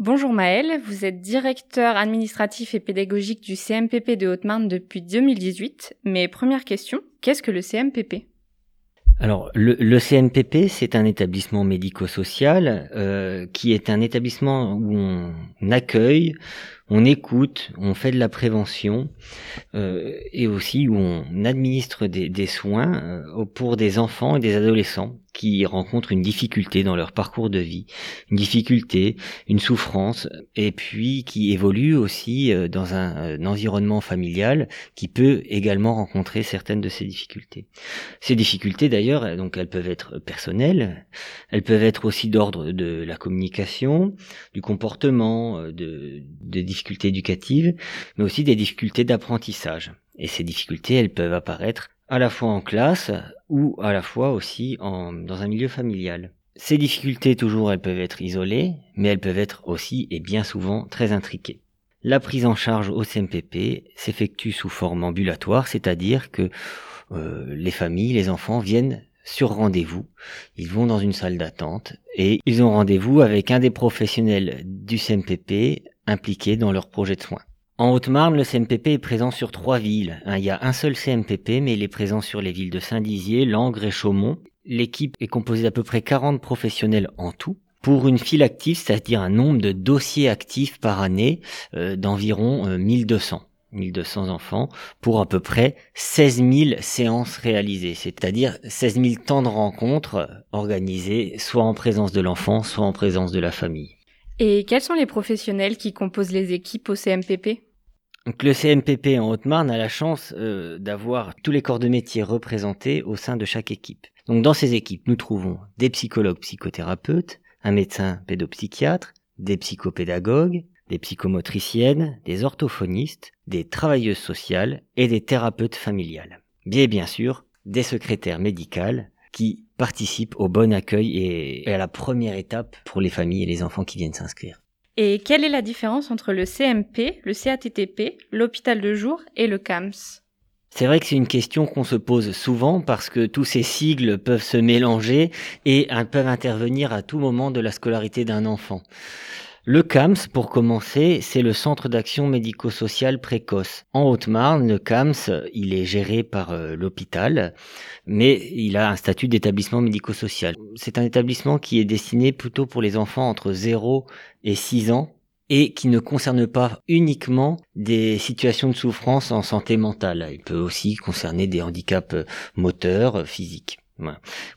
Bonjour Maëlle, vous êtes directeur administratif et pédagogique du CMPP de Haute-Marne depuis 2018. Mais première question, qu'est-ce que le CMPP alors, le, le, CMPP, c'est un établissement médico-social euh, qui est un établissement où on accueille, on écoute, on fait de la prévention euh, et aussi où on administre des, soins euh, pour des enfants et des adolescents qui rencontrent une difficulté dans leur parcours de vie, une difficulté, une souffrance, et puis qui évoluent aussi euh, dans un, un, environnement familial qui peut également rencontrer certaines de ces difficultés. Ces difficultés d'ailleurs, donc elles peuvent être personnelles, elles peuvent être aussi d'ordre de la communication, du comportement, de difficultés éducatives, mais aussi des difficultés d'apprentissage. Et ces difficultés, elles peuvent apparaître à la fois en classe ou à la fois aussi en, dans un milieu familial. Ces difficultés, toujours, elles peuvent être isolées, mais elles peuvent être aussi et bien souvent très intriquées. La prise en charge au CMPP s'effectue sous forme ambulatoire, c'est-à-dire que euh, les familles, les enfants viennent sur rendez-vous. Ils vont dans une salle d'attente et ils ont rendez-vous avec un des professionnels du CMPP impliqués dans leur projet de soins. En Haute-Marne, le CMPP est présent sur trois villes. Il y a un seul CMPP, mais il est présent sur les villes de Saint-Dizier, Langres et Chaumont. L'équipe est composée d'à peu près 40 professionnels en tout pour une file active, c'est-à-dire un nombre de dossiers actifs par année euh, d'environ 1200. 1200 enfants pour à peu près 16 000 séances réalisées, c'est-à-dire 16 000 temps de rencontres organisés soit en présence de l'enfant, soit en présence de la famille. Et quels sont les professionnels qui composent les équipes au CMPP donc le CMPP en Haute-Marne a la chance euh, d'avoir tous les corps de métier représentés au sein de chaque équipe. Donc dans ces équipes, nous trouvons des psychologues psychothérapeutes, un médecin pédopsychiatre, des psychopédagogues, des psychomotriciennes, des orthophonistes, des travailleuses sociales et des thérapeutes familiales. Bien bien sûr, des secrétaires médicales qui participent au bon accueil et à la première étape pour les familles et les enfants qui viennent s'inscrire. Et quelle est la différence entre le CMP, le CATTP, l'hôpital de jour et le CAMS c'est vrai que c'est une question qu'on se pose souvent parce que tous ces sigles peuvent se mélanger et peuvent intervenir à tout moment de la scolarité d'un enfant. Le CAMS, pour commencer, c'est le Centre d'action médico-sociale précoce. En Haute-Marne, le CAMS, il est géré par euh, l'hôpital, mais il a un statut d'établissement médico-social. C'est un établissement qui est destiné plutôt pour les enfants entre 0 et 6 ans et qui ne concerne pas uniquement des situations de souffrance en santé mentale. Il peut aussi concerner des handicaps euh, moteurs, euh, physiques,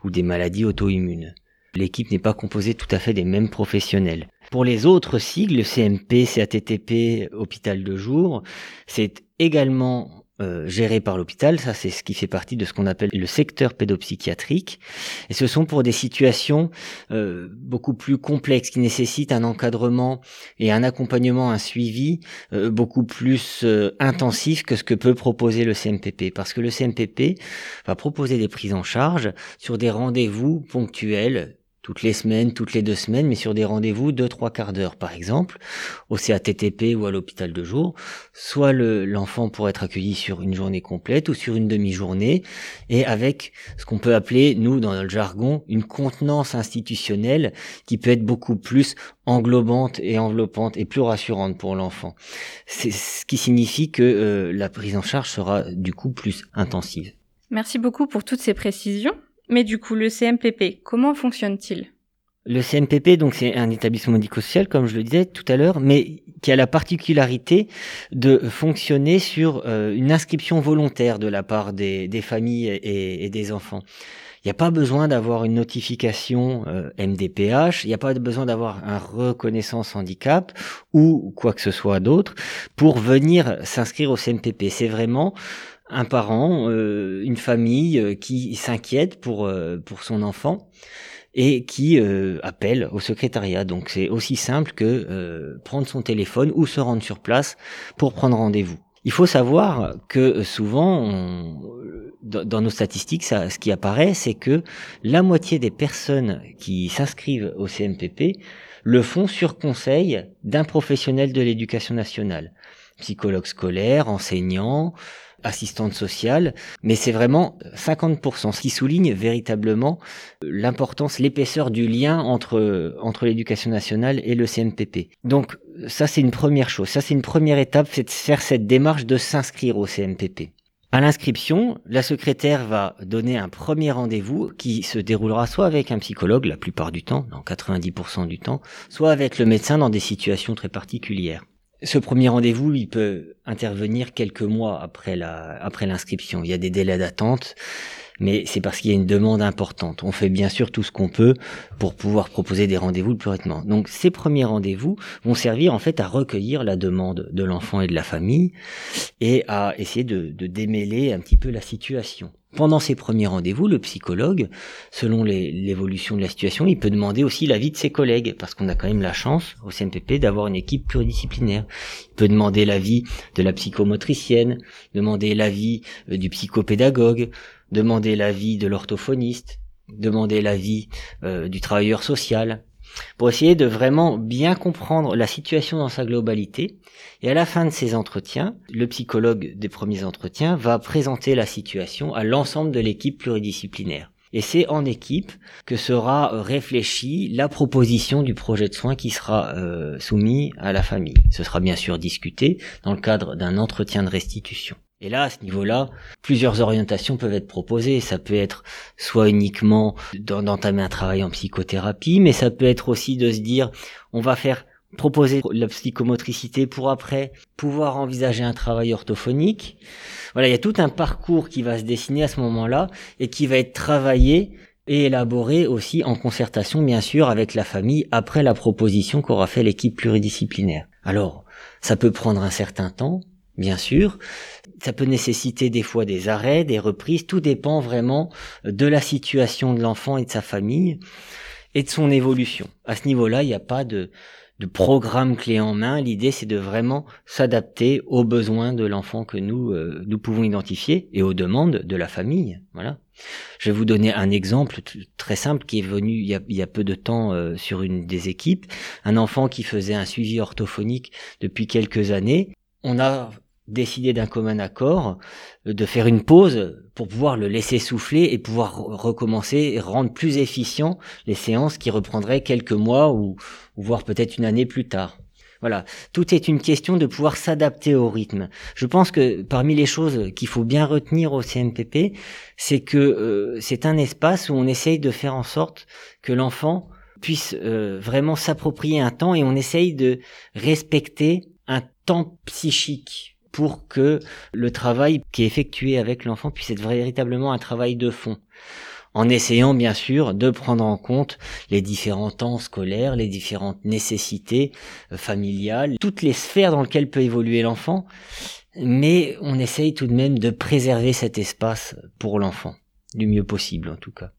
ou des maladies auto-immunes. L'équipe n'est pas composée tout à fait des mêmes professionnels. Pour les autres sigles, CMP, CATTP, hôpital de jour, c'est également euh, géré par l'hôpital, ça c'est ce qui fait partie de ce qu'on appelle le secteur pédopsychiatrique, et ce sont pour des situations euh, beaucoup plus complexes qui nécessitent un encadrement et un accompagnement, un suivi euh, beaucoup plus intensif que ce que peut proposer le CMPP, parce que le CMPP va proposer des prises en charge sur des rendez-vous ponctuels toutes les semaines, toutes les deux semaines, mais sur des rendez-vous de trois quarts d'heure, par exemple, au CATTP ou à l'hôpital de jour. Soit l'enfant pourrait être accueilli sur une journée complète ou sur une demi-journée, et avec ce qu'on peut appeler, nous, dans le jargon, une contenance institutionnelle qui peut être beaucoup plus englobante et enveloppante et plus rassurante pour l'enfant. C'est ce qui signifie que euh, la prise en charge sera du coup plus intensive. Merci beaucoup pour toutes ces précisions. Mais du coup, le CMPP, comment fonctionne-t-il? Le CMPP, donc, c'est un établissement médico-social, comme je le disais tout à l'heure, mais qui a la particularité de fonctionner sur euh, une inscription volontaire de la part des, familles et, des enfants. Il n'y a pas besoin d'avoir une notification euh, MDPH, il n'y a pas besoin d'avoir un reconnaissance handicap ou quoi que ce soit d'autre pour venir s'inscrire au CMPP. C'est vraiment un parent, euh, une famille euh, qui s'inquiète pour, euh, pour son enfant et qui appelle au secrétariat. Donc c'est aussi simple que prendre son téléphone ou se rendre sur place pour prendre rendez-vous. Il faut savoir que souvent, dans nos statistiques, ça, ce qui apparaît, c'est que la moitié des personnes qui s'inscrivent au CMPP le font sur conseil d'un professionnel de l'éducation nationale, psychologue scolaire, enseignant, assistante sociale, mais c'est vraiment 50%, ce qui souligne véritablement l'importance, l'épaisseur du lien entre, entre l'éducation nationale et le CMPP. Donc ça c'est une première chose, ça c'est une première étape, c'est de faire cette démarche de s'inscrire au CMPP. À l'inscription, la secrétaire va donner un premier rendez-vous qui se déroulera soit avec un psychologue la plupart du temps, dans 90% du temps, soit avec le médecin dans des situations très particulières. Ce premier rendez-vous, il peut intervenir quelques mois après la, après l'inscription. Il y a des délais d'attente, mais c'est parce qu'il y a une demande importante. On fait bien sûr tout ce qu'on peut pour pouvoir proposer des rendez-vous le plus rapidement. Donc ces premiers rendez-vous vont servir en fait à recueillir la demande de l'enfant et de la famille et à essayer de, de démêler un petit peu la situation. Pendant ces premiers rendez-vous, le psychologue, selon l'évolution de la situation, il peut demander aussi l'avis de ses collègues, parce qu'on a quand même la chance au CMPP d'avoir une équipe pluridisciplinaire. Il peut demander l'avis de la psychomotricienne, demander l'avis euh, du psychopédagogue, demander l'avis de l'orthophoniste, demander l'avis euh, du travailleur social, pour essayer de vraiment bien comprendre la situation dans sa globalité. Et à la fin de ces entretiens, le psychologue des premiers entretiens va présenter la situation à l'ensemble de l'équipe pluridisciplinaire. Et c'est en équipe que sera réfléchie la proposition du projet de soins qui sera euh, soumis à la famille. Ce sera bien sûr discuté dans le cadre d'un entretien de restitution. Et là, à ce niveau-là, plusieurs orientations peuvent être proposées. Ça peut être soit uniquement d'entamer un travail en psychothérapie, mais ça peut être aussi de se dire, on va faire proposer la psychomotricité pour après pouvoir envisager un travail orthophonique. Voilà, il y a tout un parcours qui va se dessiner à ce moment-là et qui va être travaillé et élaboré aussi en concertation, bien sûr, avec la famille après la proposition qu'aura fait l'équipe pluridisciplinaire. Alors, ça peut prendre un certain temps, bien sûr. Ça peut nécessiter des fois des arrêts, des reprises, tout dépend vraiment de la situation de l'enfant et de sa famille et de son évolution. À ce niveau-là, il n'y a pas de, de programme clé en main. L'idée, c'est de vraiment s'adapter aux besoins de l'enfant que nous euh, nous pouvons identifier et aux demandes de la famille. Voilà. Je vais vous donner un exemple très simple qui est venu il y a, peu de temps euh, sur une des équipes. Un enfant qui faisait un suivi orthophonique depuis quelques années. On a décidé d'un commun accord euh, de faire une pause pour pouvoir le laisser souffler et pouvoir recommencer et rendre plus efficient les séances qui reprendraient quelques mois ou, voire peut-être une année plus tard. Voilà, tout est une question de pouvoir s'adapter au rythme. Je pense que parmi les choses qu'il faut bien retenir au CMPP, c'est que euh, c'est un espace où on essaye de faire en sorte que l'enfant puisse euh, vraiment s'approprier un temps et on essaye de respecter un temps psychique pour que le travail qui est effectué avec l'enfant puisse être véritablement un travail de fond en essayant bien sûr de prendre en compte les différents temps scolaires, les différentes nécessités euh, familiales, toutes les sphères dans lesquelles peut évoluer l'enfant, mais on essaye tout de même de préserver cet espace pour l'enfant, du mieux possible en tout cas.